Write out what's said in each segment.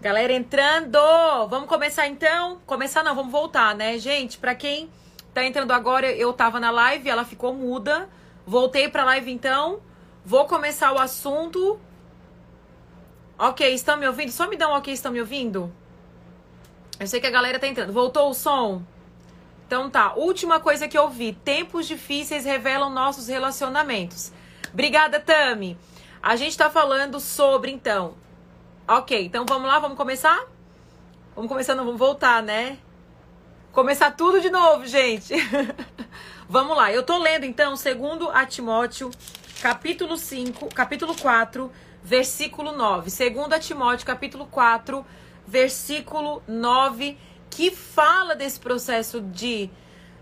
Galera entrando! Vamos começar então? Começar não, vamos voltar, né? Gente, pra quem tá entrando agora, eu tava na live, ela ficou muda. Voltei pra live então. Vou começar o assunto. Ok, estão me ouvindo? Só me dá um ok, estão me ouvindo? Eu sei que a galera tá entrando. Voltou o som? Então tá. Última coisa que eu vi. Tempos difíceis revelam nossos relacionamentos. Obrigada, Tami. A gente tá falando sobre, então, Ok, então vamos lá, vamos começar? Vamos começar, não vamos voltar, né? Começar tudo de novo, gente. vamos lá, eu tô lendo então, segundo a Timóteo, capítulo 5, capítulo 4, versículo 9. Segundo a Timóteo, capítulo 4, versículo 9, que fala desse processo de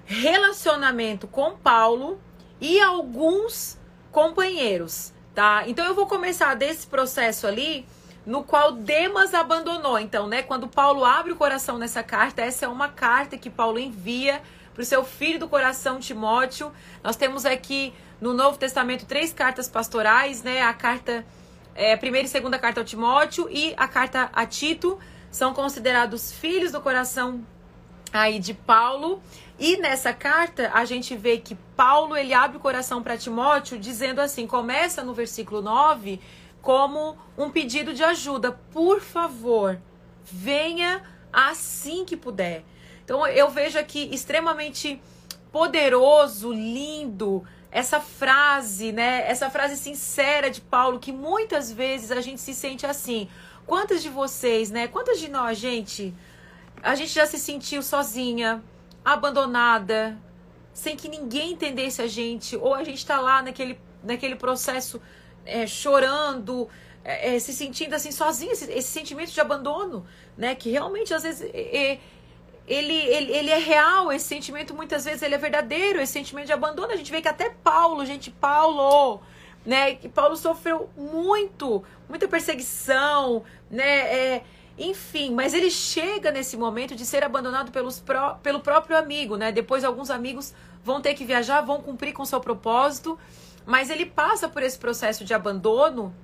relacionamento com Paulo e alguns companheiros, tá? Então eu vou começar desse processo ali no qual Demas abandonou. Então, né, quando Paulo abre o coração nessa carta, essa é uma carta que Paulo envia para o seu filho do coração Timóteo. Nós temos aqui no Novo Testamento três cartas pastorais, né? A carta é, primeira e segunda carta ao Timóteo e a carta a Tito são considerados filhos do coração aí de Paulo. E nessa carta a gente vê que Paulo ele abre o coração para Timóteo dizendo assim, começa no versículo 9 como um pedido de ajuda. Por favor, venha assim que puder. Então eu vejo aqui extremamente poderoso, lindo, essa frase, né? Essa frase sincera de Paulo que muitas vezes a gente se sente assim. Quantas de vocês, né? Quantas de nós, gente, a gente já se sentiu sozinha, abandonada, sem que ninguém entendesse a gente, ou a gente tá lá naquele naquele processo é, chorando, é, é, se sentindo assim sozinho, esse, esse, sentimento de abandono, né? Que realmente às vezes é, ele, ele, ele é real, esse sentimento muitas vezes ele é verdadeiro, esse sentimento de abandono. A gente vê que até Paulo, gente, Paulo, né? Que Paulo sofreu muito, muita perseguição, né? É, enfim, mas ele chega nesse momento de ser abandonado pelos pró pelo próprio amigo, né? Depois alguns amigos vão ter que viajar, vão cumprir com seu propósito. Mas ele passa por esse processo de abandono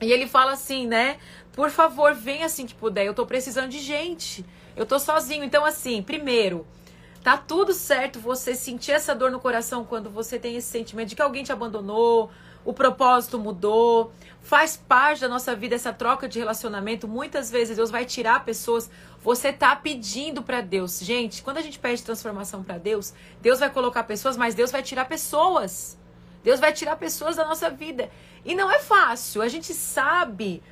e ele fala assim, né? Por favor, vem assim que puder. Eu tô precisando de gente. Eu tô sozinho. Então, assim, primeiro, tá tudo certo você sentir essa dor no coração quando você tem esse sentimento de que alguém te abandonou, o propósito mudou. Faz parte da nossa vida essa troca de relacionamento. Muitas vezes Deus vai tirar pessoas. Você tá pedindo para Deus. Gente, quando a gente pede transformação para Deus, Deus vai colocar pessoas, mas Deus vai tirar pessoas. Deus vai tirar pessoas da nossa vida. E não é fácil. A gente sabe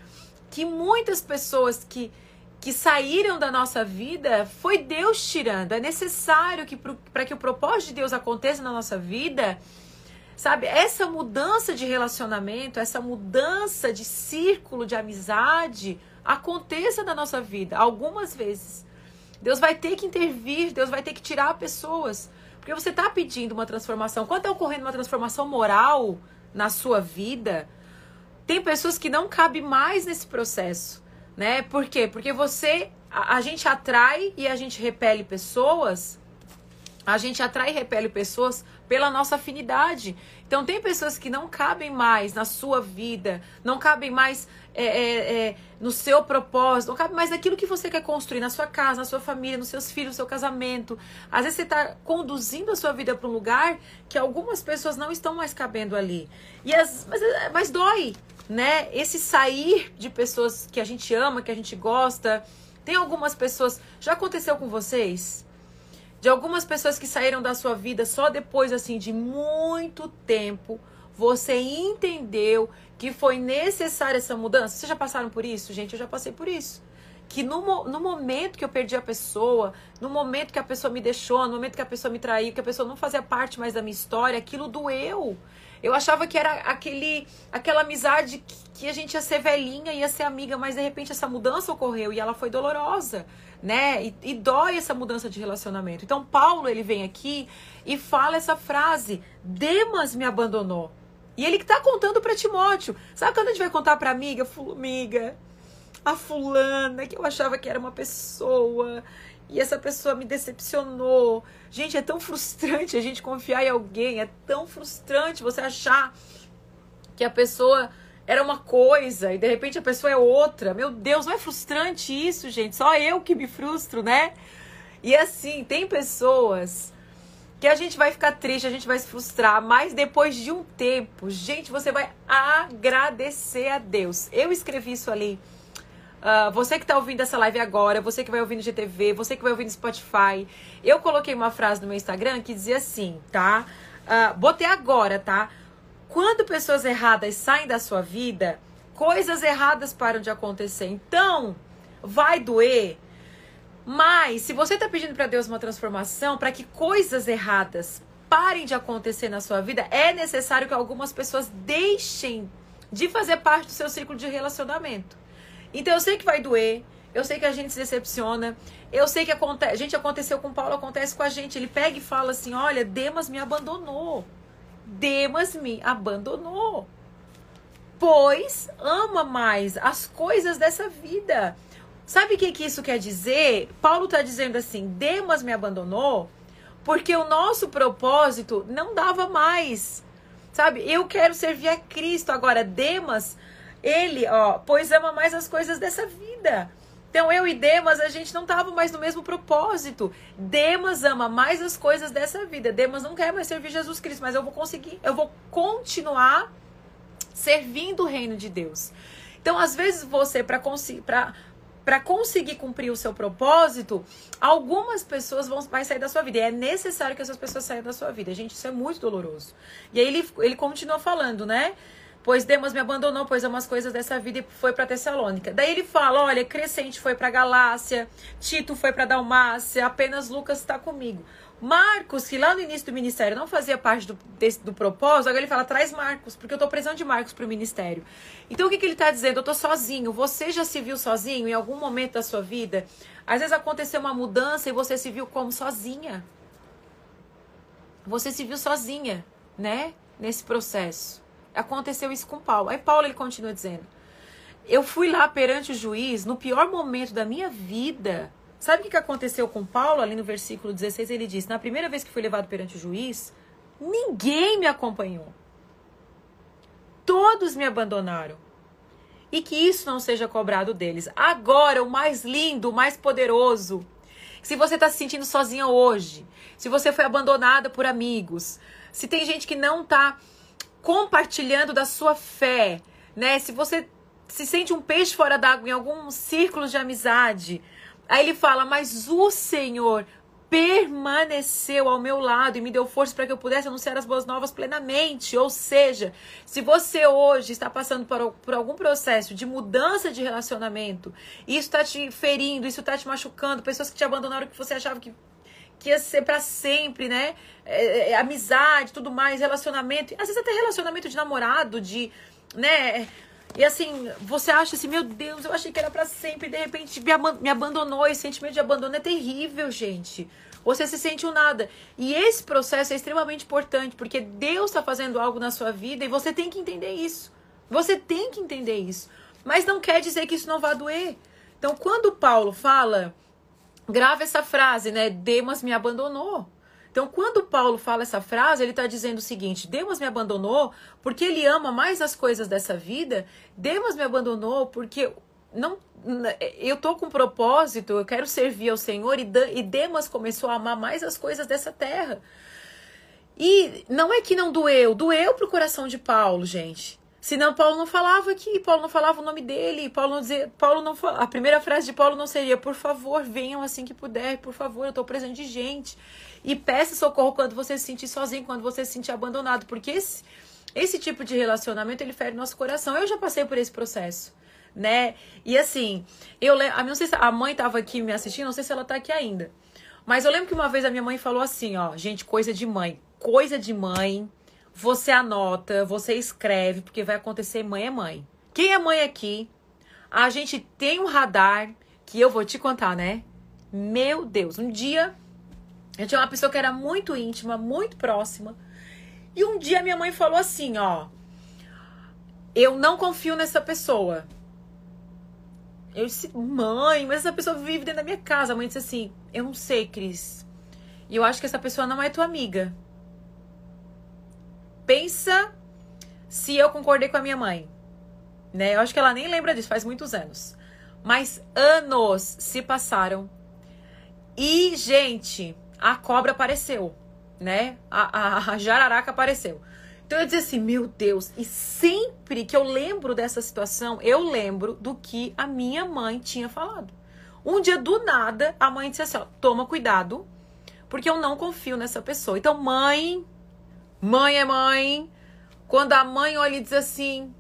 que muitas pessoas que, que saíram da nossa vida foi Deus tirando. É necessário que para que o propósito de Deus aconteça na nossa vida, sabe? Essa mudança de relacionamento, essa mudança de círculo de amizade aconteça na nossa vida algumas vezes. Deus vai ter que intervir, Deus vai ter que tirar pessoas porque você está pedindo uma transformação. Quando está ocorrendo uma transformação moral na sua vida, tem pessoas que não cabem mais nesse processo, né? Por quê? Porque você, a, a gente atrai e a gente repele pessoas, a gente atrai e repele pessoas pela nossa afinidade. Então tem pessoas que não cabem mais na sua vida, não cabem mais é, é, é, no seu propósito, não cabe mais naquilo que você quer construir na sua casa, na sua família, nos seus filhos, no seu casamento. Às vezes você está conduzindo a sua vida para um lugar que algumas pessoas não estão mais cabendo ali. E as, mas, mas dói, né? Esse sair de pessoas que a gente ama, que a gente gosta. Tem algumas pessoas. Já aconteceu com vocês? De algumas pessoas que saíram da sua vida só depois, assim, de muito tempo, você entendeu que foi necessária essa mudança? Vocês já passaram por isso? Gente, eu já passei por isso. Que no, no momento que eu perdi a pessoa, no momento que a pessoa me deixou, no momento que a pessoa me traiu, que a pessoa não fazia parte mais da minha história, aquilo doeu. Eu achava que era aquele, aquela amizade que, que a gente ia ser velhinha, ia ser amiga, mas de repente essa mudança ocorreu e ela foi dolorosa, né? E, e dói essa mudança de relacionamento. Então Paulo ele vem aqui e fala essa frase: Demas me abandonou. E ele que tá contando para Timóteo. Sabe quando a gente vai contar pra amiga? Amiga, a fulana que eu achava que era uma pessoa e essa pessoa me decepcionou. Gente, é tão frustrante a gente confiar em alguém, é tão frustrante você achar que a pessoa era uma coisa e de repente a pessoa é outra. Meu Deus, não é frustrante isso, gente? Só eu que me frustro, né? E assim, tem pessoas que a gente vai ficar triste, a gente vai se frustrar, mas depois de um tempo, gente, você vai agradecer a Deus. Eu escrevi isso ali. Uh, você que está ouvindo essa live agora, você que vai ouvir no GTV, você que vai ouvir no Spotify, eu coloquei uma frase no meu Instagram que dizia assim, tá? Uh, botei agora, tá? Quando pessoas erradas saem da sua vida, coisas erradas param de acontecer. Então, vai doer. Mas, se você está pedindo para Deus uma transformação, para que coisas erradas parem de acontecer na sua vida, é necessário que algumas pessoas deixem de fazer parte do seu ciclo de relacionamento. Então, eu sei que vai doer. Eu sei que a gente se decepciona. Eu sei que. A gente aconteceu com Paulo, acontece com a gente. Ele pega e fala assim: Olha, Demas me abandonou. Demas me abandonou. Pois ama mais as coisas dessa vida. Sabe o que, que isso quer dizer? Paulo está dizendo assim: Demas me abandonou porque o nosso propósito não dava mais. Sabe? Eu quero servir a Cristo. Agora, Demas, ele, ó, pois ama mais as coisas dessa vida. Então eu e Demas, a gente não estava mais no mesmo propósito. Demas ama mais as coisas dessa vida. Demas não quer mais servir Jesus Cristo, mas eu vou conseguir, eu vou continuar servindo o reino de Deus. Então, às vezes você para conseguir para conseguir cumprir o seu propósito, algumas pessoas vão vai sair da sua vida. E é necessário que essas pessoas saiam da sua vida. Gente, isso é muito doloroso. E aí ele, ele continua falando, né? Pois Demas me abandonou, pois umas coisas dessa vida e foi para Tessalônica. Daí ele fala: olha, Crescente foi para Galácia, Tito foi para Dalmácia, apenas Lucas está comigo. Marcos, que lá no início do ministério não fazia parte do, desse, do propósito, agora ele fala: traz Marcos, porque eu estou precisando de Marcos para o ministério. Então o que, que ele está dizendo? Eu estou sozinho. Você já se viu sozinho em algum momento da sua vida? Às vezes aconteceu uma mudança e você se viu como sozinha. Você se viu sozinha, né? Nesse processo. Aconteceu isso com Paulo. Aí Paulo ele continua dizendo: Eu fui lá perante o juiz no pior momento da minha vida. Sabe o que aconteceu com Paulo ali no versículo 16? Ele diz: Na primeira vez que fui levado perante o juiz, ninguém me acompanhou. Todos me abandonaram. E que isso não seja cobrado deles. Agora, o mais lindo, o mais poderoso. Se você está se sentindo sozinha hoje, se você foi abandonada por amigos, se tem gente que não está compartilhando da sua fé, né? Se você se sente um peixe fora d'água em algum círculo de amizade, aí ele fala: "Mas o Senhor permaneceu ao meu lado e me deu força para que eu pudesse anunciar as boas novas plenamente. Ou seja, se você hoje está passando por, por algum processo de mudança de relacionamento, isso está te ferindo, isso está te machucando, pessoas que te abandonaram que você achava que que ia ser para sempre, né? É, é, é, amizade, tudo mais, relacionamento, às vezes até relacionamento de namorado, de, né? E assim, você acha assim, meu Deus, eu achei que era para sempre, e de repente me, me abandonou, esse sentimento de abandono é terrível, gente. Você se sente um nada. E esse processo é extremamente importante, porque Deus está fazendo algo na sua vida e você tem que entender isso. Você tem que entender isso. Mas não quer dizer que isso não vá doer. Então, quando Paulo fala grava essa frase, né? Demas me abandonou. Então, quando Paulo fala essa frase, ele está dizendo o seguinte: Demas me abandonou porque ele ama mais as coisas dessa vida. Demas me abandonou porque não, eu tô com propósito, eu quero servir ao Senhor e, e Demas começou a amar mais as coisas dessa terra. E não é que não doeu, doeu pro coração de Paulo, gente. Senão Paulo não falava aqui, Paulo não falava o nome dele, Paulo não Paulo não a primeira frase de Paulo não seria por favor, venham assim que puder, por favor, eu estou precisando de gente. E peça socorro quando você se sentir sozinho, quando você se sentir abandonado, porque esse, esse tipo de relacionamento ele fere nosso coração. Eu já passei por esse processo, né? E assim, eu lembro, não sei se a mãe estava aqui me assistindo, não sei se ela está aqui ainda. Mas eu lembro que uma vez a minha mãe falou assim, ó, gente, coisa de mãe, coisa de mãe você anota, você escreve, porque vai acontecer mãe é mãe. Quem é mãe aqui? A gente tem um radar que eu vou te contar, né? Meu Deus, um dia eu tinha uma pessoa que era muito íntima, muito próxima. E um dia minha mãe falou assim, ó, eu não confio nessa pessoa. Eu disse, mãe, mas essa pessoa vive dentro da minha casa. A mãe disse assim, eu não sei, Cris. E eu acho que essa pessoa não é tua amiga. Pensa se eu concordei com a minha mãe. né? Eu acho que ela nem lembra disso, faz muitos anos. Mas anos se passaram. E, gente, a cobra apareceu, né? A, a, a jararaca apareceu. Então eu dizia assim, meu Deus, e sempre que eu lembro dessa situação, eu lembro do que a minha mãe tinha falado. Um dia do nada, a mãe disse assim: ó, toma cuidado, porque eu não confio nessa pessoa. Então, mãe, mãe é mãe. Quando a mãe olha e diz assim,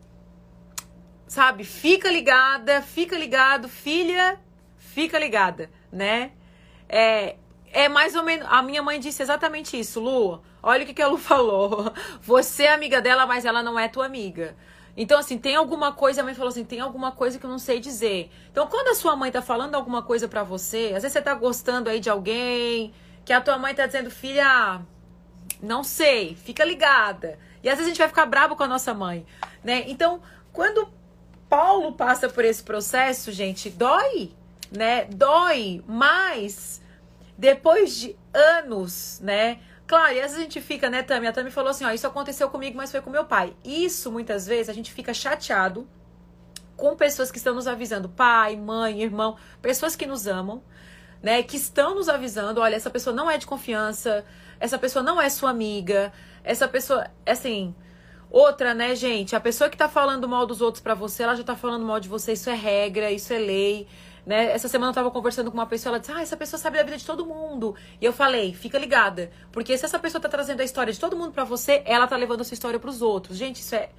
sabe, fica ligada, fica ligado, filha, fica ligada, né? É, é mais ou menos. A minha mãe disse exatamente isso, Lu. Olha o que, que a Lu falou. Você é amiga dela, mas ela não é tua amiga. Então, assim, tem alguma coisa, a mãe falou assim, tem alguma coisa que eu não sei dizer. Então, quando a sua mãe tá falando alguma coisa para você, às vezes você tá gostando aí de alguém, que a tua mãe tá dizendo, filha, não sei, fica ligada. E às vezes a gente vai ficar bravo com a nossa mãe, né? Então, quando Paulo passa por esse processo, gente, dói, né? Dói, mas depois de anos, né? Claro, e às vezes a gente fica, né, Tami? A Tami falou assim: ó, isso aconteceu comigo, mas foi com meu pai. Isso, muitas vezes, a gente fica chateado com pessoas que estão nos avisando, pai, mãe, irmão, pessoas que nos amam, né, que estão nos avisando, olha, essa pessoa não é de confiança, essa pessoa não é sua amiga, essa pessoa, assim, outra, né, gente, a pessoa que tá falando mal dos outros para você, ela já tá falando mal de você, isso é regra, isso é lei. Né? Essa semana eu tava conversando com uma pessoa, ela disse: Ah, essa pessoa sabe da vida de todo mundo. E eu falei: Fica ligada, porque se essa pessoa tá trazendo a história de todo mundo para você, ela tá levando a sua história para os outros. Gente, isso é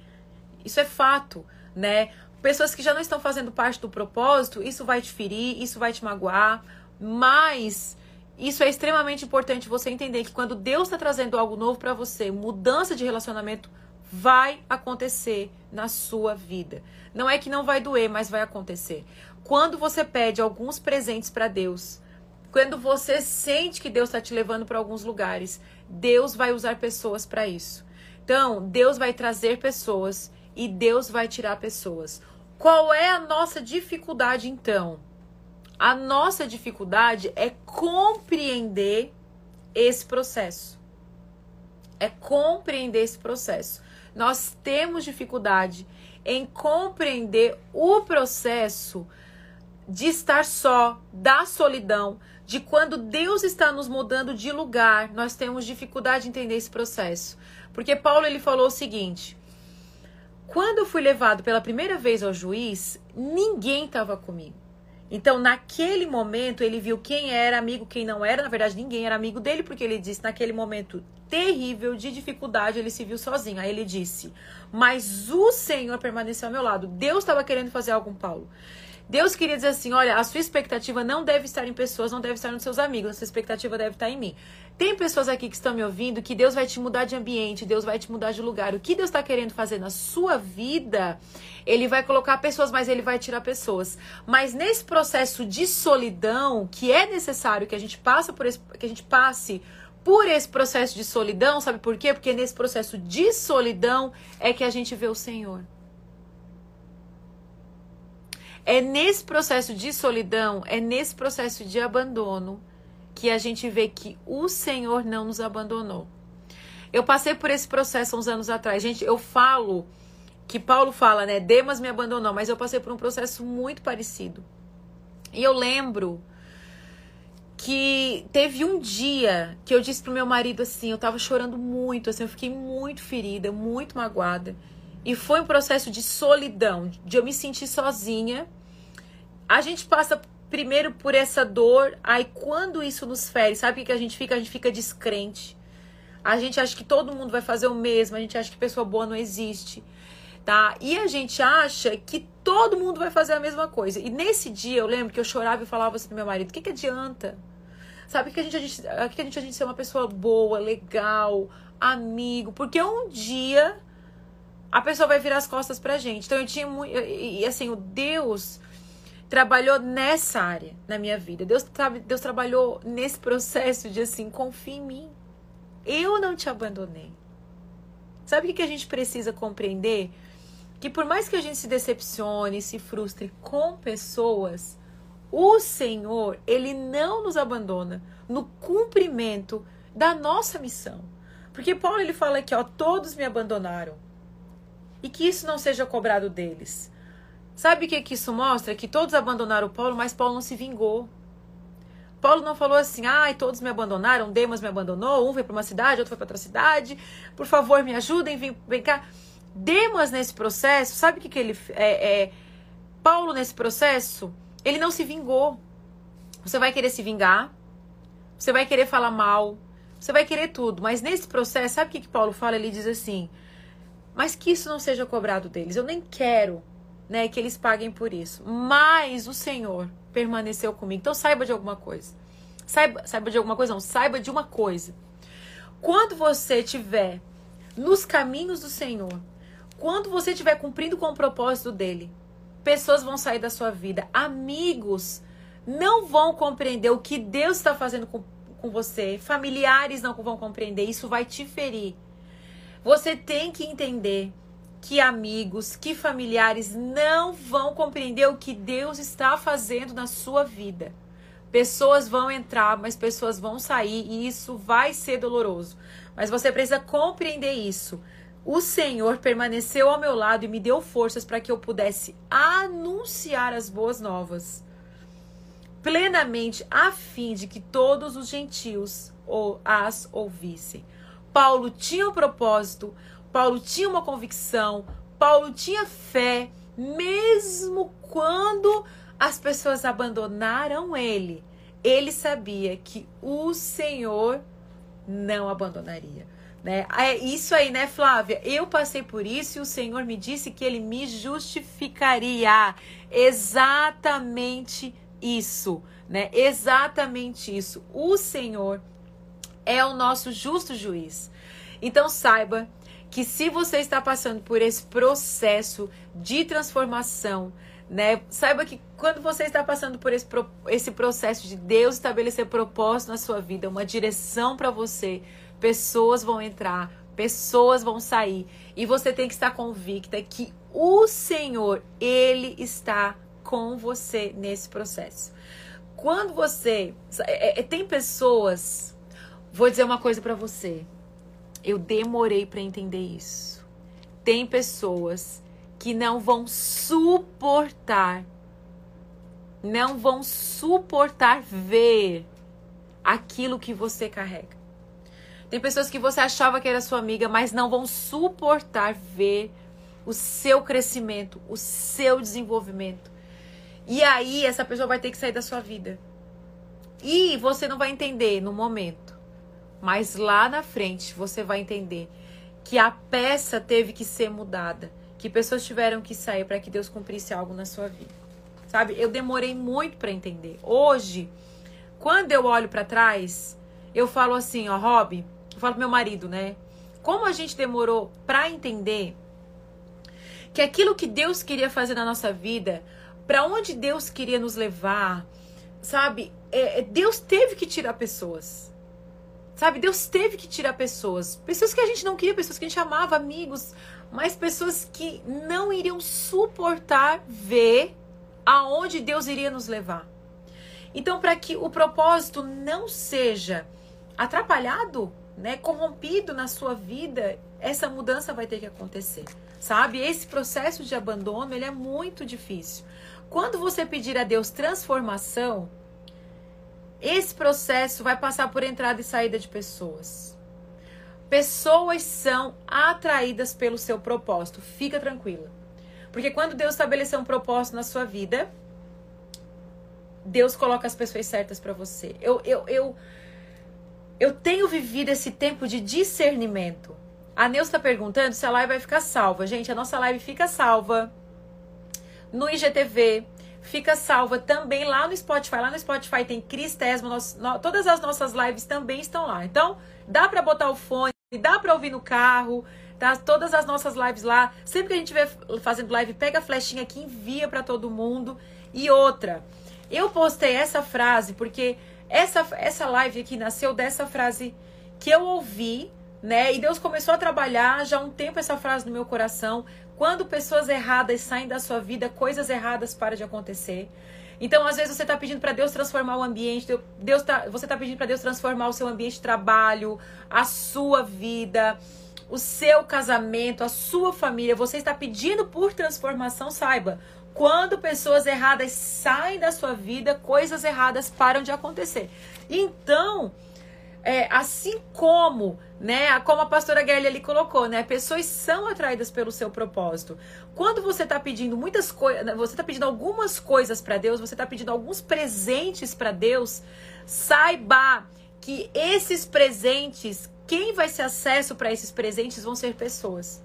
isso é fato, né? Pessoas que já não estão fazendo parte do propósito, isso vai te ferir, isso vai te magoar, mas isso é extremamente importante você entender que quando Deus está trazendo algo novo para você, mudança de relacionamento vai acontecer na sua vida. Não é que não vai doer, mas vai acontecer. Quando você pede alguns presentes para Deus, quando você sente que Deus está te levando para alguns lugares, Deus vai usar pessoas para isso. Então, Deus vai trazer pessoas e Deus vai tirar pessoas. Qual é a nossa dificuldade então? A nossa dificuldade é compreender esse processo. É compreender esse processo. Nós temos dificuldade em compreender o processo de estar só, da solidão, de quando Deus está nos mudando de lugar, nós temos dificuldade de entender esse processo. Porque Paulo ele falou o seguinte: quando eu fui levado pela primeira vez ao juiz, ninguém estava comigo. Então, naquele momento, ele viu quem era amigo, quem não era. Na verdade, ninguém era amigo dele, porque ele disse, naquele momento terrível de dificuldade, ele se viu sozinho. Aí ele disse: Mas o Senhor permaneceu ao meu lado. Deus estava querendo fazer algo com Paulo. Deus queria dizer assim: olha, a sua expectativa não deve estar em pessoas, não deve estar nos seus amigos, a sua expectativa deve estar em mim. Tem pessoas aqui que estão me ouvindo que Deus vai te mudar de ambiente, Deus vai te mudar de lugar. O que Deus está querendo fazer na sua vida, Ele vai colocar pessoas, mas Ele vai tirar pessoas. Mas nesse processo de solidão, que é necessário que a gente passe por esse, que a gente passe por esse processo de solidão, sabe por quê? Porque nesse processo de solidão é que a gente vê o Senhor. É nesse processo de solidão, é nesse processo de abandono que a gente vê que o Senhor não nos abandonou. Eu passei por esse processo uns anos atrás. Gente, eu falo que Paulo fala, né? Demas me abandonou, mas eu passei por um processo muito parecido. E eu lembro que teve um dia que eu disse pro meu marido assim, eu tava chorando muito, assim, eu fiquei muito ferida, muito magoada. E foi um processo de solidão, de eu me sentir sozinha. A gente passa primeiro por essa dor, aí quando isso nos fere, sabe o que a gente fica? A gente fica descrente. A gente acha que todo mundo vai fazer o mesmo, a gente acha que pessoa boa não existe, tá? E a gente acha que todo mundo vai fazer a mesma coisa. E nesse dia eu lembro que eu chorava e falava assim pro meu marido: o que, que adianta? Sabe que a gente, a gente, a gente, a gente ser uma pessoa boa, legal, amigo, porque um dia a pessoa vai virar as costas pra gente. Então eu tinha muito. E assim, o Deus trabalhou nessa área na minha vida. Deus, Deus trabalhou nesse processo de assim, confia em mim. Eu não te abandonei. Sabe o que a gente precisa compreender? Que por mais que a gente se decepcione, se frustre com pessoas, o Senhor, ele não nos abandona no cumprimento da nossa missão. Porque Paulo ele fala aqui, ó, todos me abandonaram e que isso não seja cobrado deles. Sabe o que, que isso mostra? Que todos abandonaram Paulo, mas Paulo não se vingou. Paulo não falou assim, ai, todos me abandonaram, Demas me abandonou, um foi para uma cidade, outro foi para outra cidade, por favor me ajudem, vem, vem cá. Demas nesse processo, sabe o que, que ele. É, é, Paulo nesse processo, ele não se vingou. Você vai querer se vingar, você vai querer falar mal, você vai querer tudo, mas nesse processo, sabe o que, que Paulo fala? Ele diz assim: mas que isso não seja cobrado deles. Eu nem quero né, que eles paguem por isso. Mas o Senhor permaneceu comigo. Então saiba de alguma coisa. Saiba, saiba de alguma coisa, não, saiba de uma coisa. Quando você estiver nos caminhos do Senhor, quando você estiver cumprindo com o propósito dele, pessoas vão sair da sua vida, amigos não vão compreender o que Deus está fazendo com, com você, familiares não vão compreender, isso vai te ferir. Você tem que entender que amigos, que familiares não vão compreender o que Deus está fazendo na sua vida. Pessoas vão entrar, mas pessoas vão sair e isso vai ser doloroso. Mas você precisa compreender isso. O Senhor permaneceu ao meu lado e me deu forças para que eu pudesse anunciar as boas novas plenamente a fim de que todos os gentios as ouvissem. Paulo tinha um propósito, Paulo tinha uma convicção, Paulo tinha fé, mesmo quando as pessoas abandonaram ele. Ele sabia que o Senhor não abandonaria. Né? É isso aí, né, Flávia? Eu passei por isso e o Senhor me disse que ele me justificaria. Exatamente isso, né? Exatamente isso. O Senhor é o nosso justo juiz. Então saiba que se você está passando por esse processo de transformação, né? Saiba que quando você está passando por esse, esse processo de Deus estabelecer propósito na sua vida, uma direção para você, pessoas vão entrar, pessoas vão sair, e você tem que estar convicta que o Senhor, ele está com você nesse processo. Quando você é, é, tem pessoas Vou dizer uma coisa para você. Eu demorei para entender isso. Tem pessoas que não vão suportar, não vão suportar ver aquilo que você carrega. Tem pessoas que você achava que era sua amiga, mas não vão suportar ver o seu crescimento, o seu desenvolvimento. E aí essa pessoa vai ter que sair da sua vida. E você não vai entender no momento. Mas lá na frente você vai entender que a peça teve que ser mudada, que pessoas tiveram que sair para que Deus cumprisse algo na sua vida. Sabe? Eu demorei muito para entender. Hoje, quando eu olho para trás, eu falo assim, ó, Rob, eu falo pro meu marido, né? Como a gente demorou para entender que aquilo que Deus queria fazer na nossa vida, para onde Deus queria nos levar, sabe? É, Deus teve que tirar pessoas. Sabe, Deus teve que tirar pessoas. Pessoas que a gente não queria, pessoas que a gente amava, amigos, mas pessoas que não iriam suportar ver aonde Deus iria nos levar. Então, para que o propósito não seja atrapalhado, né, corrompido na sua vida, essa mudança vai ter que acontecer. Sabe? Esse processo de abandono, ele é muito difícil. Quando você pedir a Deus transformação, esse processo vai passar por entrada e saída de pessoas. Pessoas são atraídas pelo seu propósito. Fica tranquila. Porque quando Deus estabeleceu um propósito na sua vida, Deus coloca as pessoas certas para você. Eu, eu, eu, eu tenho vivido esse tempo de discernimento. A Neus está perguntando se a live vai ficar salva. Gente, a nossa live fica salva no IGTV, fica salva também lá no Spotify. Lá no Spotify tem Cris Tesma, nós, todas as nossas lives também estão lá. Então, dá para botar o fone, dá para ouvir no carro, tá? Todas as nossas lives lá. Sempre que a gente estiver fazendo live, pega a flechinha aqui, envia para todo mundo. E outra, eu postei essa frase porque essa, essa live aqui nasceu dessa frase que eu ouvi, né? E Deus começou a trabalhar já há um tempo essa frase no meu coração. Quando pessoas erradas saem da sua vida, coisas erradas param de acontecer. Então, às vezes, você está pedindo para Deus transformar o ambiente, Deus tá, você está pedindo para Deus transformar o seu ambiente de trabalho, a sua vida, o seu casamento, a sua família. Você está pedindo por transformação, saiba. Quando pessoas erradas saem da sua vida, coisas erradas param de acontecer. Então, é, assim como, né, como a pastora Gelli ali colocou, né, pessoas são atraídas pelo seu propósito. Quando você está pedindo muitas coisas, né, você está pedindo algumas coisas para Deus, você está pedindo alguns presentes para Deus, saiba que esses presentes, quem vai ser acesso para esses presentes vão ser pessoas.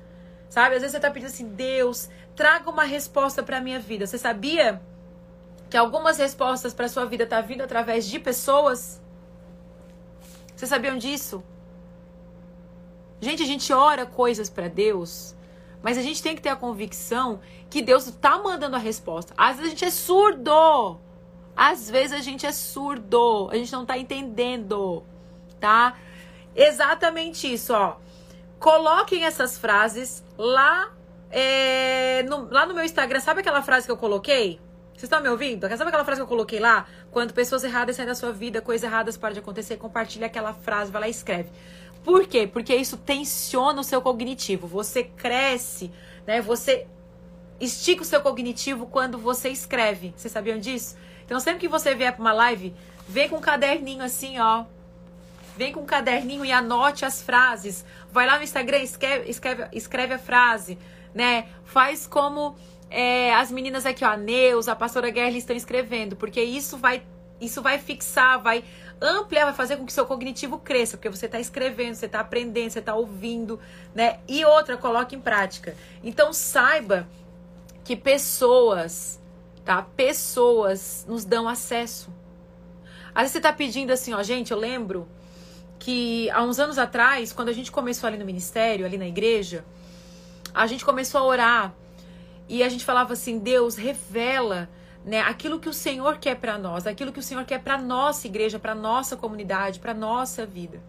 Sabe? Às vezes você está pedindo assim, Deus, traga uma resposta para minha vida. Você sabia que algumas respostas para sua vida tá vindo através de pessoas? Vocês sabiam disso? Gente, a gente ora coisas para Deus, mas a gente tem que ter a convicção que Deus está mandando a resposta. Às vezes a gente é surdo. Às vezes a gente é surdo. A gente não está entendendo, tá? Exatamente isso, ó. Coloquem essas frases lá, é, no, lá no meu Instagram. Sabe aquela frase que eu coloquei? Vocês estão me ouvindo? Sabe aquela frase que eu coloquei lá? Quando pessoas erradas saem da sua vida, coisas erradas param de acontecer, compartilha aquela frase, vai lá e escreve. Por quê? Porque isso tensiona o seu cognitivo. Você cresce, né? Você estica o seu cognitivo quando você escreve. Vocês sabiam disso? Então, sempre que você vier para uma live, vem com um caderninho assim, ó. Vem com um caderninho e anote as frases. Vai lá no Instagram, escreve, escreve, escreve a frase, né? Faz como é, as meninas aqui, ó, a Neus, a pastora Guerra estão escrevendo, porque isso vai, isso vai fixar, vai ampliar, vai fazer com que seu cognitivo cresça, porque você está escrevendo, você está aprendendo, você está ouvindo, né? E outra, coloque em prática. Então saiba que pessoas, tá? Pessoas nos dão acesso. Às vezes você está pedindo assim, ó, gente, eu lembro que há uns anos atrás, quando a gente começou ali no ministério, ali na igreja, a gente começou a orar e a gente falava assim: Deus, revela né, aquilo que o Senhor quer para nós, aquilo que o Senhor quer para nossa igreja, para nossa comunidade, para nossa vida.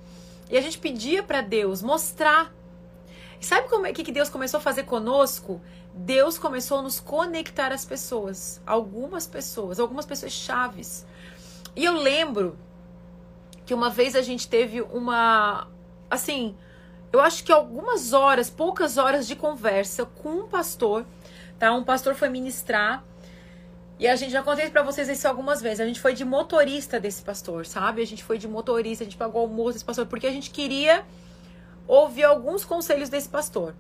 E a gente pedia para Deus mostrar. E sabe como é que Deus começou a fazer conosco? Deus começou a nos conectar às pessoas, algumas pessoas, algumas pessoas chaves. E eu lembro que uma vez a gente teve uma assim, eu acho que algumas horas, poucas horas de conversa com um pastor tá? Um pastor foi ministrar e a gente já contei para vocês isso algumas vezes. A gente foi de motorista desse pastor, sabe? A gente foi de motorista, a gente pagou almoço desse pastor porque a gente queria ouvir alguns conselhos desse pastor.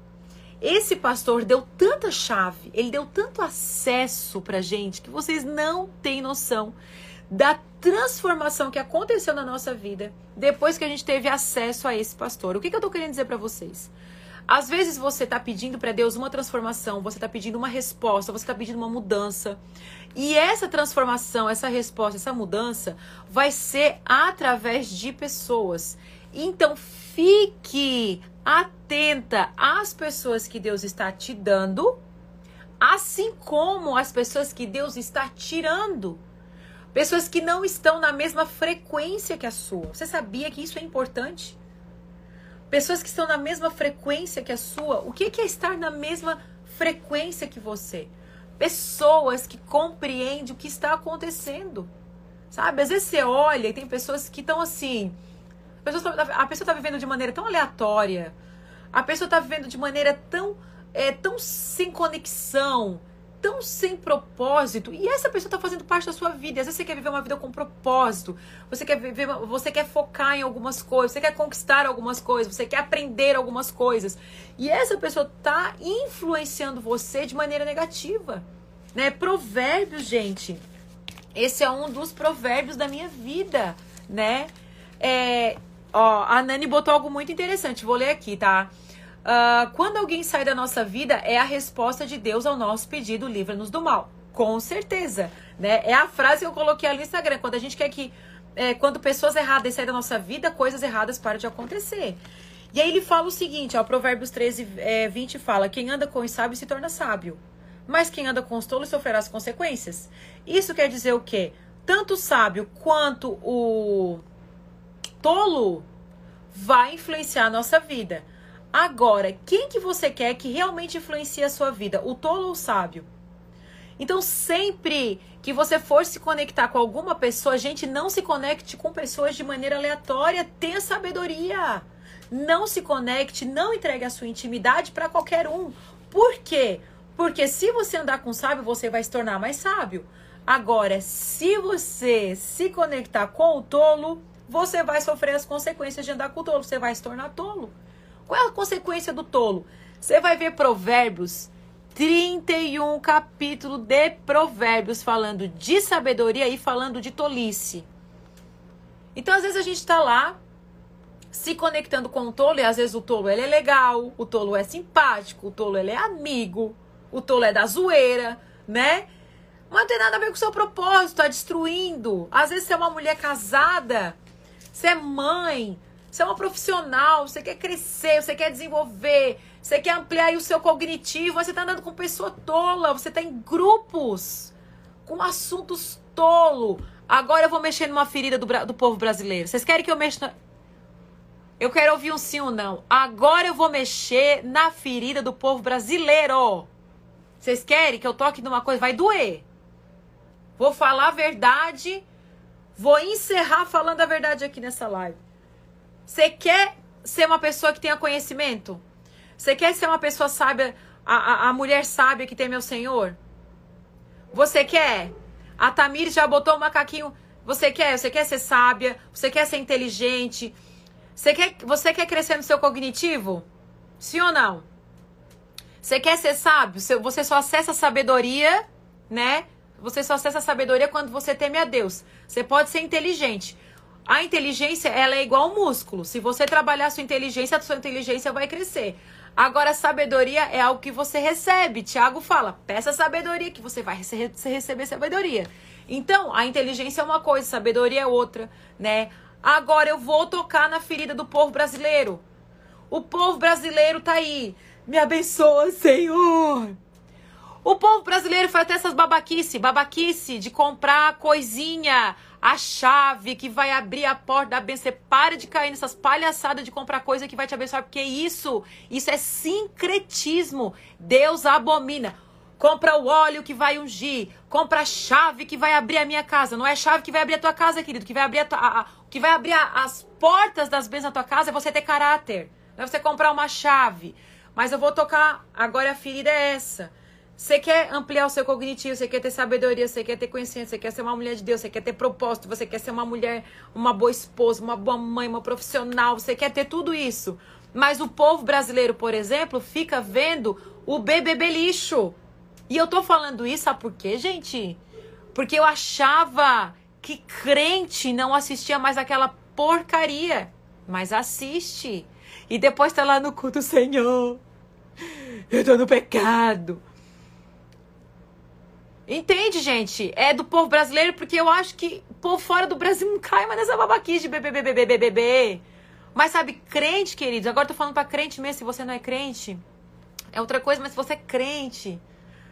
Esse pastor deu tanta chave, ele deu tanto acesso pra gente que vocês não têm noção da transformação que aconteceu na nossa vida depois que a gente teve acesso a esse pastor. O que, que eu tô querendo dizer para vocês? Às vezes você está pedindo para Deus uma transformação, você está pedindo uma resposta, você está pedindo uma mudança. E essa transformação, essa resposta, essa mudança vai ser através de pessoas. Então fique atenta às pessoas que Deus está te dando, assim como as pessoas que Deus está tirando. Pessoas que não estão na mesma frequência que a sua. Você sabia que isso é importante? Pessoas que estão na mesma frequência que a sua. O que é estar na mesma frequência que você? Pessoas que compreendem o que está acontecendo. Sabe? Às vezes você olha e tem pessoas que estão assim. A pessoa está tá vivendo de maneira tão aleatória. A pessoa está vivendo de maneira tão, é, tão sem conexão tão sem propósito e essa pessoa está fazendo parte da sua vida. Às vezes você quer viver uma vida com propósito, você quer viver, você quer focar em algumas coisas, você quer conquistar algumas coisas, você quer aprender algumas coisas. E essa pessoa está influenciando você de maneira negativa. Né? Provérbios, gente. Esse é um dos provérbios da minha vida, né? É, ó, a Nani botou algo muito interessante. Vou ler aqui, tá? Uh, quando alguém sai da nossa vida, é a resposta de Deus ao nosso pedido, livra-nos do mal. Com certeza. Né? É a frase que eu coloquei ali no Instagram. Quando a gente quer que. É, quando pessoas erradas saem da nossa vida, coisas erradas param de acontecer. E aí ele fala o seguinte, ó, Provérbios 13, é, 20 fala: Quem anda com os sábios se torna sábio, mas quem anda com os tolos sofrerá as consequências. Isso quer dizer o quê? Tanto o sábio quanto o tolo vai influenciar a nossa vida. Agora, quem que você quer que realmente influencie a sua vida? O tolo ou o sábio? Então, sempre que você for se conectar com alguma pessoa, gente, não se conecte com pessoas de maneira aleatória. Tenha sabedoria. Não se conecte, não entregue a sua intimidade para qualquer um. Por quê? Porque se você andar com sábio, você vai se tornar mais sábio. Agora, se você se conectar com o tolo, você vai sofrer as consequências de andar com o tolo. Você vai se tornar tolo. Qual é a consequência do tolo? Você vai ver Provérbios 31 capítulo de Provérbios falando de sabedoria e falando de tolice. Então, às vezes a gente está lá se conectando com o tolo e às vezes o tolo ele é legal, o tolo é simpático, o tolo ele é amigo, o tolo é da zoeira, né? Mas não tem nada a ver com o seu propósito, tá destruindo. Às vezes você é uma mulher casada, você é mãe, você é uma profissional, você quer crescer, você quer desenvolver, você quer ampliar o seu cognitivo, você tá andando com pessoa tola, você tá em grupos com assuntos tolo. Agora eu vou mexer numa ferida do, do povo brasileiro. Vocês querem que eu mexa. Eu quero ouvir um sim ou não. Agora eu vou mexer na ferida do povo brasileiro. Vocês querem que eu toque numa coisa? Vai doer. Vou falar a verdade. Vou encerrar falando a verdade aqui nessa live. Você quer ser uma pessoa que tenha conhecimento? Você quer ser uma pessoa sábia, a, a, a mulher sábia que tem meu Senhor? Você quer? A Tamir já botou o macaquinho. Você quer? Você quer ser sábia? Você quer ser inteligente? Você quer, você quer crescer no seu cognitivo? Sim ou não? Você quer ser sábio? Você só acessa a sabedoria, né? Você só acessa a sabedoria quando você teme a Deus. Você pode ser inteligente. A inteligência, ela é igual ao músculo. Se você trabalhar a sua inteligência, a sua inteligência vai crescer. Agora, sabedoria é algo que você recebe. Tiago fala: peça sabedoria, que você vai receber sabedoria. Então, a inteligência é uma coisa, sabedoria é outra, né? Agora eu vou tocar na ferida do povo brasileiro. O povo brasileiro tá aí me abençoa, Senhor. O povo brasileiro faz até essas babaquice, babaquice de comprar coisinha, a chave que vai abrir a porta da bênção. Você para de cair nessas palhaçadas de comprar coisa que vai te abençoar, porque isso, isso é sincretismo. Deus abomina. Compra o óleo que vai ungir, compra a chave que vai abrir a minha casa. Não é a chave que vai abrir a tua casa, querido, que vai abrir a tua, a, a, que vai abrir a, as portas das bênçãos da tua casa é você ter caráter. Não é você comprar uma chave. Mas eu vou tocar. Agora a ferida é essa. Você quer ampliar o seu cognitivo, você quer ter sabedoria, você quer ter conhecimento, você quer ser uma mulher de Deus, você quer ter propósito, você quer ser uma mulher, uma boa esposa, uma boa mãe, uma profissional, você quer ter tudo isso. Mas o povo brasileiro, por exemplo, fica vendo o BBB lixo. E eu tô falando isso, sabe por quê, gente? Porque eu achava que crente não assistia mais aquela porcaria. Mas assiste. E depois tá lá no culto, Senhor. Eu tô no pecado. Entende, gente? É do povo brasileiro, porque eu acho que o povo fora do Brasil não cai mais nessa babaquice de bebê, Mas sabe, crente, queridos, agora eu tô falando pra crente mesmo, se você não é crente, é outra coisa, mas se você é crente,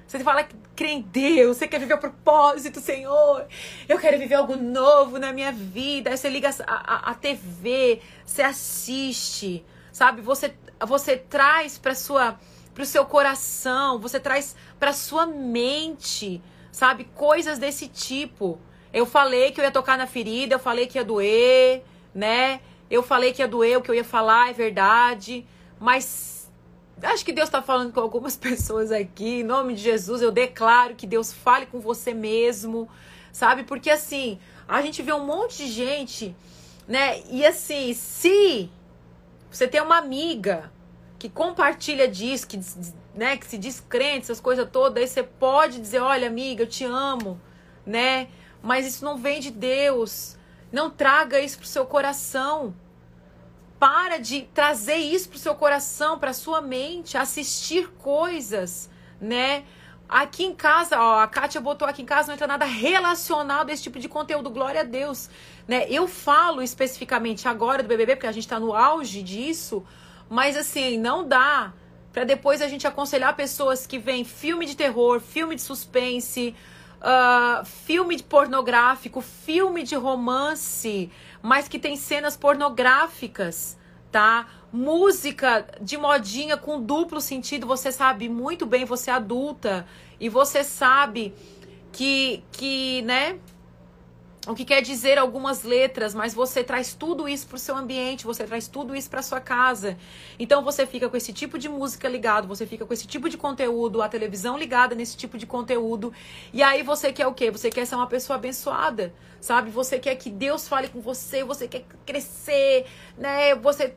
você fala que crê em Deus, você quer viver o propósito, Senhor. Eu quero viver algo novo na minha vida. Aí você liga a, a, a TV, você assiste, sabe? Você, você traz para sua para o seu coração, você traz para sua mente, sabe? Coisas desse tipo. Eu falei que eu ia tocar na ferida, eu falei que ia doer, né? Eu falei que ia doer, o que eu ia falar é verdade, mas acho que Deus está falando com algumas pessoas aqui. Em nome de Jesus, eu declaro que Deus fale com você mesmo, sabe? Porque assim, a gente vê um monte de gente, né? E assim, se você tem uma amiga que compartilha disso, que, né, que se diz crente, essas coisas todas, aí você pode dizer, olha, amiga, eu te amo, né? Mas isso não vem de Deus. Não traga isso pro seu coração. Para de trazer isso pro seu coração, pra sua mente, assistir coisas, né? Aqui em casa, ó, a Kátia botou aqui em casa, não entra nada relacionado a esse tipo de conteúdo, glória a Deus. Né? Eu falo especificamente agora do BBB, porque a gente está no auge disso, mas assim, não dá para depois a gente aconselhar pessoas que veem filme de terror, filme de suspense, uh, filme de pornográfico, filme de romance, mas que tem cenas pornográficas, tá? música de modinha com duplo sentido, você sabe muito bem, você é adulta, e você sabe que, que né, o que quer dizer algumas letras, mas você traz tudo isso para o seu ambiente, você traz tudo isso para sua casa. Então você fica com esse tipo de música ligado, você fica com esse tipo de conteúdo, a televisão ligada nesse tipo de conteúdo. E aí você quer o quê? Você quer ser uma pessoa abençoada, sabe? Você quer que Deus fale com você, você quer crescer, né? Você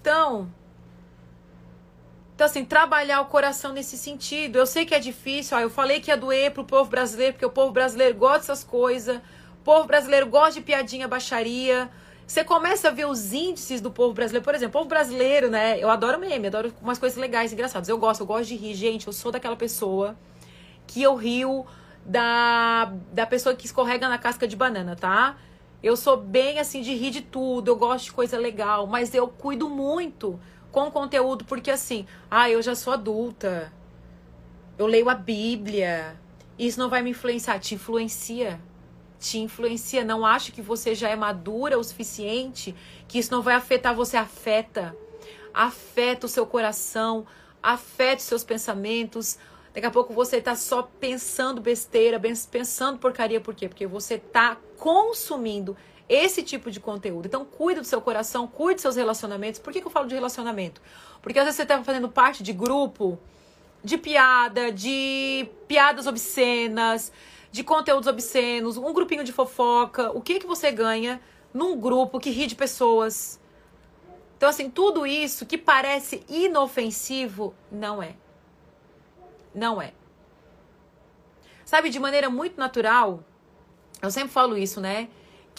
Então, então, assim, trabalhar o coração nesse sentido. Eu sei que é difícil, ó, eu falei que ia doer pro povo brasileiro, porque o povo brasileiro gosta dessas coisas. O povo brasileiro gosta de piadinha, baixaria. Você começa a ver os índices do povo brasileiro. Por exemplo, o povo brasileiro, né? Eu adoro meme, adoro umas coisas legais, engraçadas. Eu gosto, eu gosto de rir. Gente, eu sou daquela pessoa que eu rio da, da pessoa que escorrega na casca de banana, tá? Eu sou bem assim de rir de tudo, eu gosto de coisa legal, mas eu cuido muito com conteúdo, porque assim, ah, eu já sou adulta, eu leio a Bíblia, isso não vai me influenciar. Te influencia. Te influencia. Não acho que você já é madura o suficiente, que isso não vai afetar você. Afeta. Afeta o seu coração, afeta os seus pensamentos. Daqui a pouco você tá só pensando besteira, pensando porcaria. Por quê? Porque você tá consumindo esse tipo de conteúdo. Então, cuide do seu coração, cuide dos seus relacionamentos. Por que, que eu falo de relacionamento? Porque às vezes você está fazendo parte de grupo de piada, de piadas obscenas, de conteúdos obscenos, um grupinho de fofoca. O que, que você ganha num grupo que ri de pessoas? Então, assim, tudo isso que parece inofensivo, não é. Não é. Sabe, de maneira muito natural, eu sempre falo isso, né?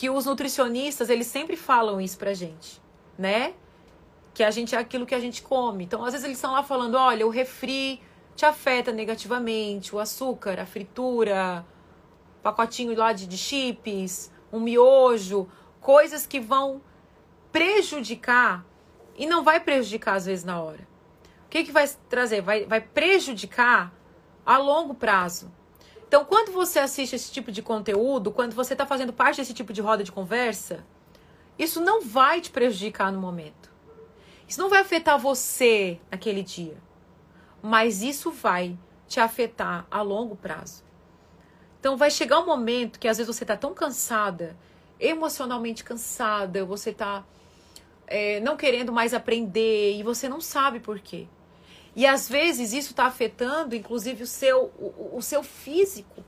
Que os nutricionistas, eles sempre falam isso pra gente, né? Que a gente é aquilo que a gente come. Então, às vezes eles estão lá falando, olha, o refri te afeta negativamente, o açúcar, a fritura, pacotinho lá de, de chips, um miojo, coisas que vão prejudicar e não vai prejudicar às vezes na hora. O que, que vai trazer? Vai, vai prejudicar a longo prazo. Então, quando você assiste esse tipo de conteúdo, quando você está fazendo parte desse tipo de roda de conversa, isso não vai te prejudicar no momento. Isso não vai afetar você naquele dia. Mas isso vai te afetar a longo prazo. Então, vai chegar um momento que às vezes você está tão cansada, emocionalmente cansada, você está é, não querendo mais aprender e você não sabe por quê. E às vezes isso está afetando, inclusive, o seu, o, o, seu físico.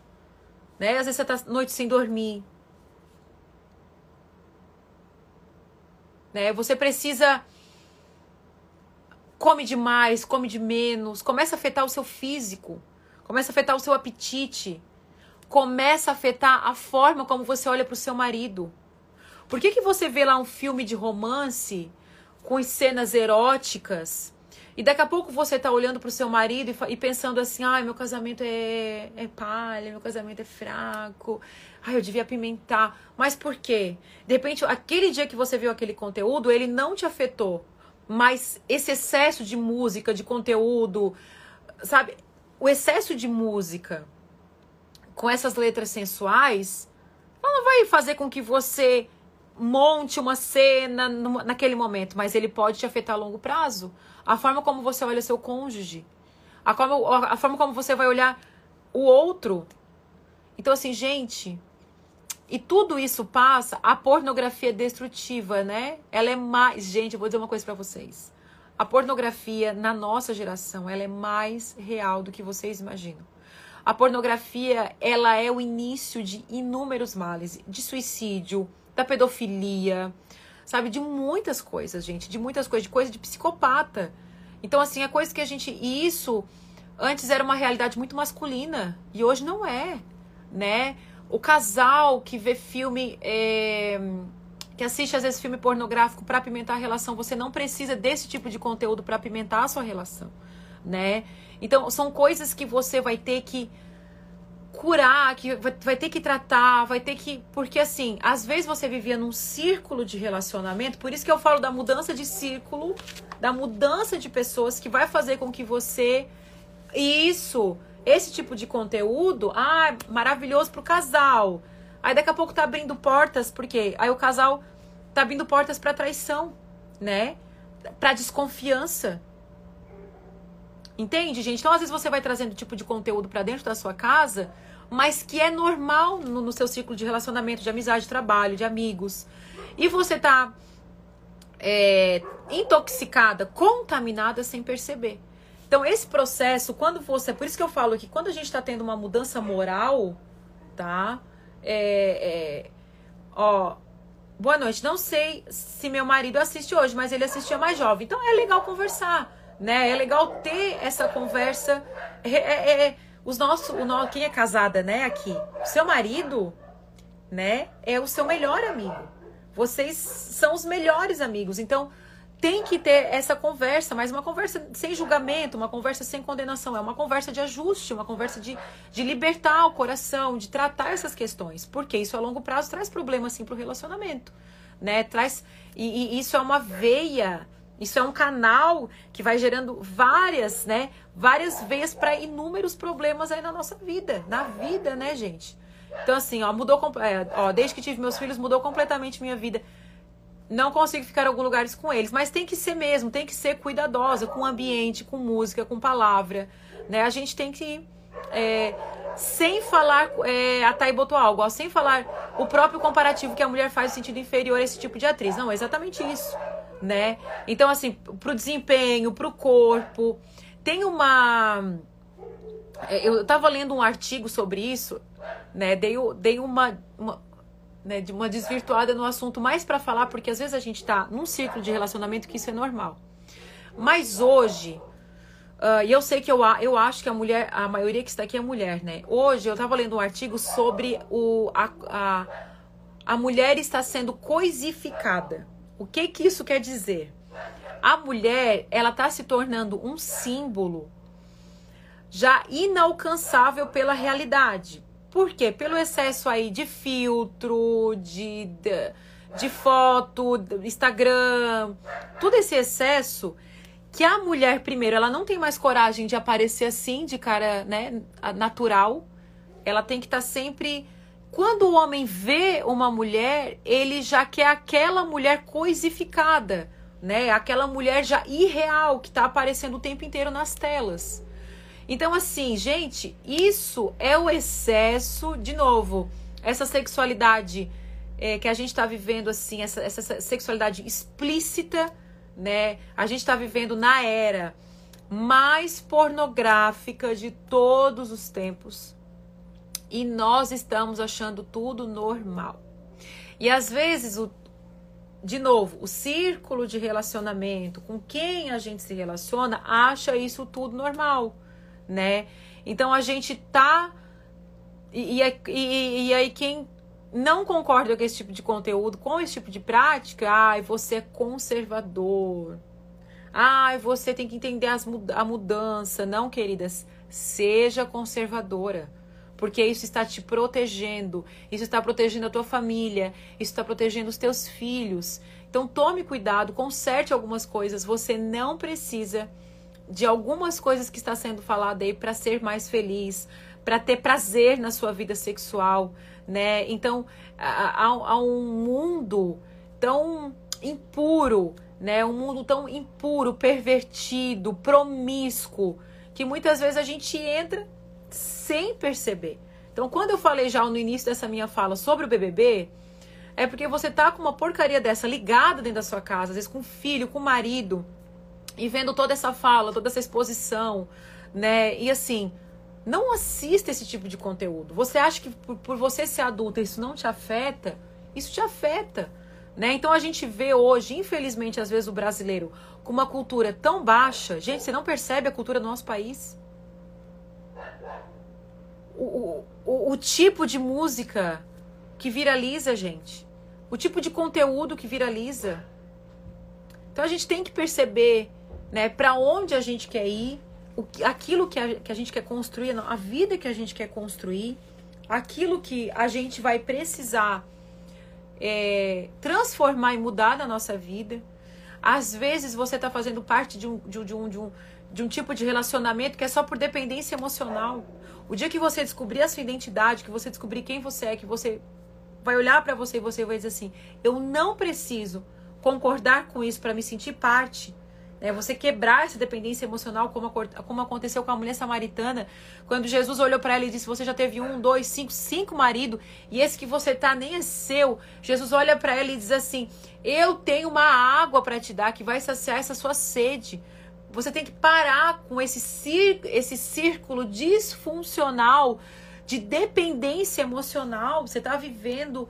Né? Às vezes você está noite sem dormir. Né? Você precisa. Come demais, come de menos. Começa a afetar o seu físico. Começa a afetar o seu apetite. Começa a afetar a forma como você olha para o seu marido. Por que, que você vê lá um filme de romance com cenas eróticas? E daqui a pouco você tá olhando pro seu marido e, e pensando assim: ai, meu casamento é, é palha, meu casamento é fraco, ai, eu devia apimentar. Mas por quê? De repente, aquele dia que você viu aquele conteúdo, ele não te afetou. Mas esse excesso de música, de conteúdo, sabe? O excesso de música com essas letras sensuais, ela não vai fazer com que você monte uma cena naquele momento, mas ele pode te afetar a longo prazo a forma como você olha seu cônjuge, a forma, a forma como você vai olhar o outro. Então, assim, gente, e tudo isso passa, a pornografia é destrutiva, né? Ela é mais. Gente, eu vou dizer uma coisa para vocês. A pornografia, na nossa geração, ela é mais real do que vocês imaginam. A pornografia, ela é o início de inúmeros males, de suicídio, da pedofilia, sabe? De muitas coisas, gente. De muitas coisas, de coisa de psicopata. Então, assim, é coisa que a gente. Isso antes era uma realidade muito masculina. E hoje não é, né? O casal que vê filme. É, que assiste às vezes filme pornográfico para apimentar a relação, você não precisa desse tipo de conteúdo para apimentar a sua relação, né? Então, são coisas que você vai ter que curar, que vai, ter que tratar, vai ter que. Porque assim, às vezes você vivia num círculo de relacionamento, por isso que eu falo da mudança de círculo, da mudança de pessoas que vai fazer com que você. Isso, esse tipo de conteúdo, ah, maravilhoso pro casal. Aí daqui a pouco tá abrindo portas, porque aí o casal tá abrindo portas para traição, né? Para desconfiança. Entende, gente? Então, às vezes você vai trazendo tipo de conteúdo para dentro da sua casa mas que é normal no, no seu ciclo de relacionamento, de amizade, de trabalho, de amigos. E você tá é, intoxicada, contaminada sem perceber. Então, esse processo, quando você. Por isso que eu falo que quando a gente está tendo uma mudança moral, tá? É, é, ó, boa noite. Não sei se meu marido assiste hoje, mas ele assistia mais jovem. Então é legal conversar, né? É legal ter essa conversa. É, é, é os nossos, o no, quem é casada, né? Aqui, seu marido, né? É o seu melhor amigo. Vocês são os melhores amigos. Então tem que ter essa conversa, mas uma conversa sem julgamento, uma conversa sem condenação. É uma conversa de ajuste, uma conversa de, de libertar o coração, de tratar essas questões. Porque isso a longo prazo traz problema, assim, pro relacionamento. Né? Traz. E, e isso é uma veia. Isso é um canal que vai gerando várias, né? Várias veias para inúmeros problemas aí na nossa vida. Na vida, né, gente? Então, assim, ó, mudou. É, ó, desde que tive meus filhos, mudou completamente minha vida não consigo ficar em alguns lugares com eles, mas tem que ser mesmo, tem que ser cuidadosa com o ambiente, com música, com palavra, né? A gente tem que é, sem falar é, a Thay botou algo, ó, sem falar o próprio comparativo que a mulher faz no sentido inferior a esse tipo de atriz. Não, é exatamente isso, né? Então, assim, pro desempenho, pro corpo, tem uma... É, eu tava lendo um artigo sobre isso, né? Dei, dei uma, uma né, de uma desvirtuada no assunto mais para falar, porque às vezes a gente está num ciclo de relacionamento que isso é normal. Mas hoje, uh, e eu sei que eu, eu acho que a mulher, a maioria que está aqui é mulher, né? Hoje eu estava lendo um artigo sobre o, a, a, a mulher está sendo coisificada. O que que isso quer dizer? A mulher, ela está se tornando um símbolo já inalcançável pela realidade. Por quê? Pelo excesso aí de filtro, de, de, de foto, Instagram, todo esse excesso que a mulher, primeiro, ela não tem mais coragem de aparecer assim, de cara, né, natural. Ela tem que estar tá sempre. Quando o homem vê uma mulher, ele já quer aquela mulher coisificada, né? Aquela mulher já irreal que está aparecendo o tempo inteiro nas telas. Então, assim, gente, isso é o excesso, de novo, essa sexualidade é, que a gente está vivendo, assim, essa, essa sexualidade explícita, né? A gente está vivendo na era mais pornográfica de todos os tempos. E nós estamos achando tudo normal. E às vezes, o, de novo, o círculo de relacionamento, com quem a gente se relaciona, acha isso tudo normal né? Então a gente tá. E, e, e aí, quem não concorda com esse tipo de conteúdo, com esse tipo de prática, ai, você é conservador. Ai, você tem que entender as, a mudança. Não, queridas, seja conservadora. Porque isso está te protegendo, isso está protegendo a tua família, isso está protegendo os teus filhos. Então tome cuidado, conserte algumas coisas. Você não precisa de algumas coisas que está sendo falada aí para ser mais feliz, para ter prazer na sua vida sexual, né? Então, há, há um mundo tão impuro, né? Um mundo tão impuro, pervertido, promíscuo, que muitas vezes a gente entra sem perceber. Então, quando eu falei já no início dessa minha fala sobre o BBB, é porque você tá com uma porcaria dessa ligada dentro da sua casa, às vezes com filho, com marido, e vendo toda essa fala, toda essa exposição, né? E assim, não assista esse tipo de conteúdo. Você acha que por, por você ser adulta isso não te afeta? Isso te afeta. Né? Então a gente vê hoje, infelizmente, às vezes o brasileiro com uma cultura tão baixa. Gente, você não percebe a cultura do nosso país? O, o, o tipo de música que viraliza, gente. O tipo de conteúdo que viraliza. Então a gente tem que perceber né? Para onde a gente quer ir, o, aquilo que a, que a gente quer construir, a vida que a gente quer construir, aquilo que a gente vai precisar é, transformar e mudar na nossa vida. Às vezes você está fazendo parte de um, de, um, de, um, de um tipo de relacionamento que é só por dependência emocional. O dia que você descobrir a sua identidade, que você descobrir quem você é, que você vai olhar para você e você vai dizer assim: eu não preciso concordar com isso para me sentir parte né? Você quebrar essa dependência emocional, como, como aconteceu com a mulher samaritana, quando Jesus olhou para ela e disse: Você já teve um, dois, cinco, cinco maridos, e esse que você tá nem é seu. Jesus olha para ela e diz assim: Eu tenho uma água para te dar que vai saciar essa sua sede. Você tem que parar com esse, esse círculo disfuncional de dependência emocional. Você está vivendo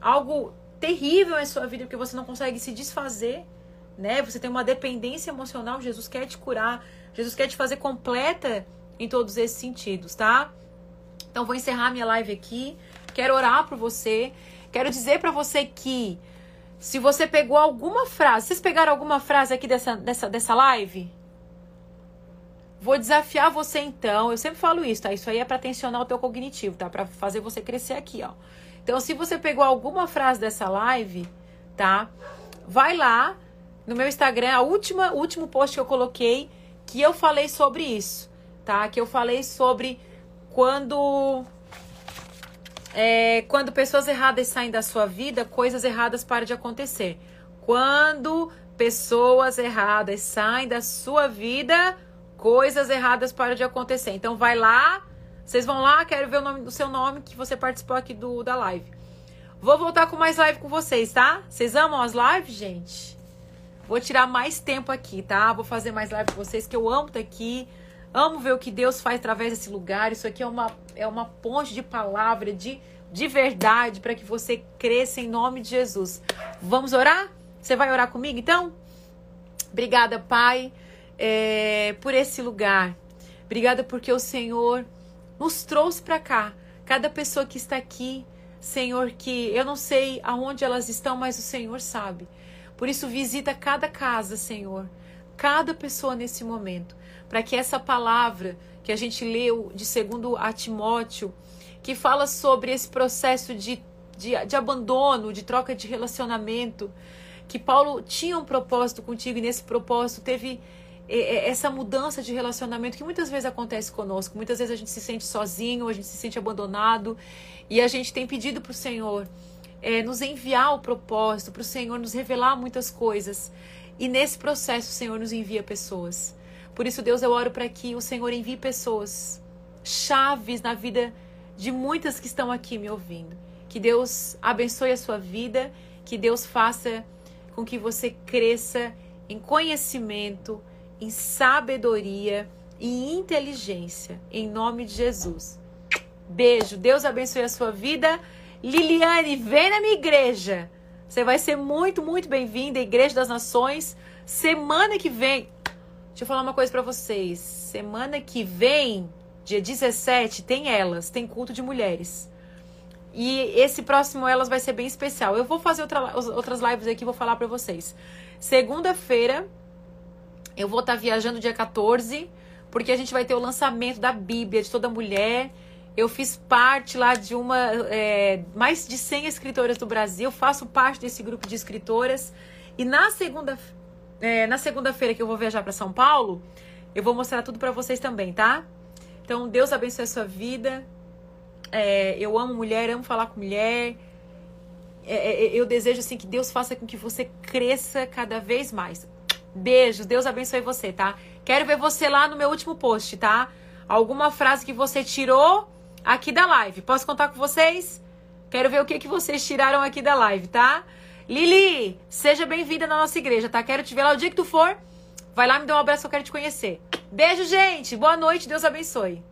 algo terrível em sua vida porque você não consegue se desfazer né? Você tem uma dependência emocional, Jesus quer te curar, Jesus quer te fazer completa em todos esses sentidos, tá? Então vou encerrar minha live aqui. Quero orar por você. Quero dizer para você que se você pegou alguma frase, vocês pegaram alguma frase aqui dessa, dessa, dessa live? Vou desafiar você então. Eu sempre falo isso, tá? Isso aí é para tensionar o teu cognitivo, tá? Para fazer você crescer aqui, ó. Então, se você pegou alguma frase dessa live, tá? Vai lá no meu Instagram, a última, último post que eu coloquei, que eu falei sobre isso, tá? Que eu falei sobre quando é, quando pessoas erradas saem da sua vida, coisas erradas param de acontecer. Quando pessoas erradas saem da sua vida, coisas erradas param de acontecer. Então vai lá, vocês vão lá, quero ver o nome do seu nome que você participou aqui do da live. Vou voltar com mais live com vocês, tá? Vocês amam as lives, gente? Vou tirar mais tempo aqui, tá? Vou fazer mais live com vocês, que eu amo estar aqui. Amo ver o que Deus faz através desse lugar. Isso aqui é uma, é uma ponte de palavra, de, de verdade, para que você cresça em nome de Jesus. Vamos orar? Você vai orar comigo então? Obrigada, Pai, é, por esse lugar. Obrigada porque o Senhor nos trouxe para cá. Cada pessoa que está aqui, Senhor, que eu não sei aonde elas estão, mas o Senhor sabe. Por isso, visita cada casa, Senhor, cada pessoa nesse momento, para que essa palavra que a gente leu de segundo a Timóteo, que fala sobre esse processo de, de, de abandono, de troca de relacionamento, que Paulo tinha um propósito contigo e nesse propósito teve essa mudança de relacionamento que muitas vezes acontece conosco. Muitas vezes a gente se sente sozinho, a gente se sente abandonado e a gente tem pedido para o Senhor é, nos enviar o propósito, para o Senhor nos revelar muitas coisas. E nesse processo, o Senhor nos envia pessoas. Por isso, Deus, eu oro para que o Senhor envie pessoas, chaves na vida de muitas que estão aqui me ouvindo. Que Deus abençoe a sua vida, que Deus faça com que você cresça em conhecimento, em sabedoria e inteligência, em nome de Jesus. Beijo, Deus abençoe a sua vida. Liliane, vem na minha igreja. Você vai ser muito, muito bem-vinda, Igreja das Nações. Semana que vem, deixa eu falar uma coisa para vocês. Semana que vem, dia 17, tem elas, tem culto de mulheres. E esse próximo elas vai ser bem especial. Eu vou fazer outra, outras lives aqui, vou falar para vocês. Segunda-feira, eu vou estar tá viajando dia 14, porque a gente vai ter o lançamento da Bíblia de toda mulher. Eu fiz parte lá de uma. É, mais de 100 escritoras do Brasil, faço parte desse grupo de escritoras. E na segunda é, na segunda-feira que eu vou viajar para São Paulo, eu vou mostrar tudo para vocês também, tá? Então, Deus abençoe a sua vida. É, eu amo mulher, amo falar com mulher. É, é, eu desejo assim que Deus faça com que você cresça cada vez mais. Beijos, Deus abençoe você, tá? Quero ver você lá no meu último post, tá? Alguma frase que você tirou aqui da live. Posso contar com vocês? Quero ver o que, que vocês tiraram aqui da live, tá? Lili, seja bem-vinda na nossa igreja, tá? Quero te ver lá o dia que tu for. Vai lá, me dá um abraço, eu quero te conhecer. Beijo, gente. Boa noite, Deus abençoe.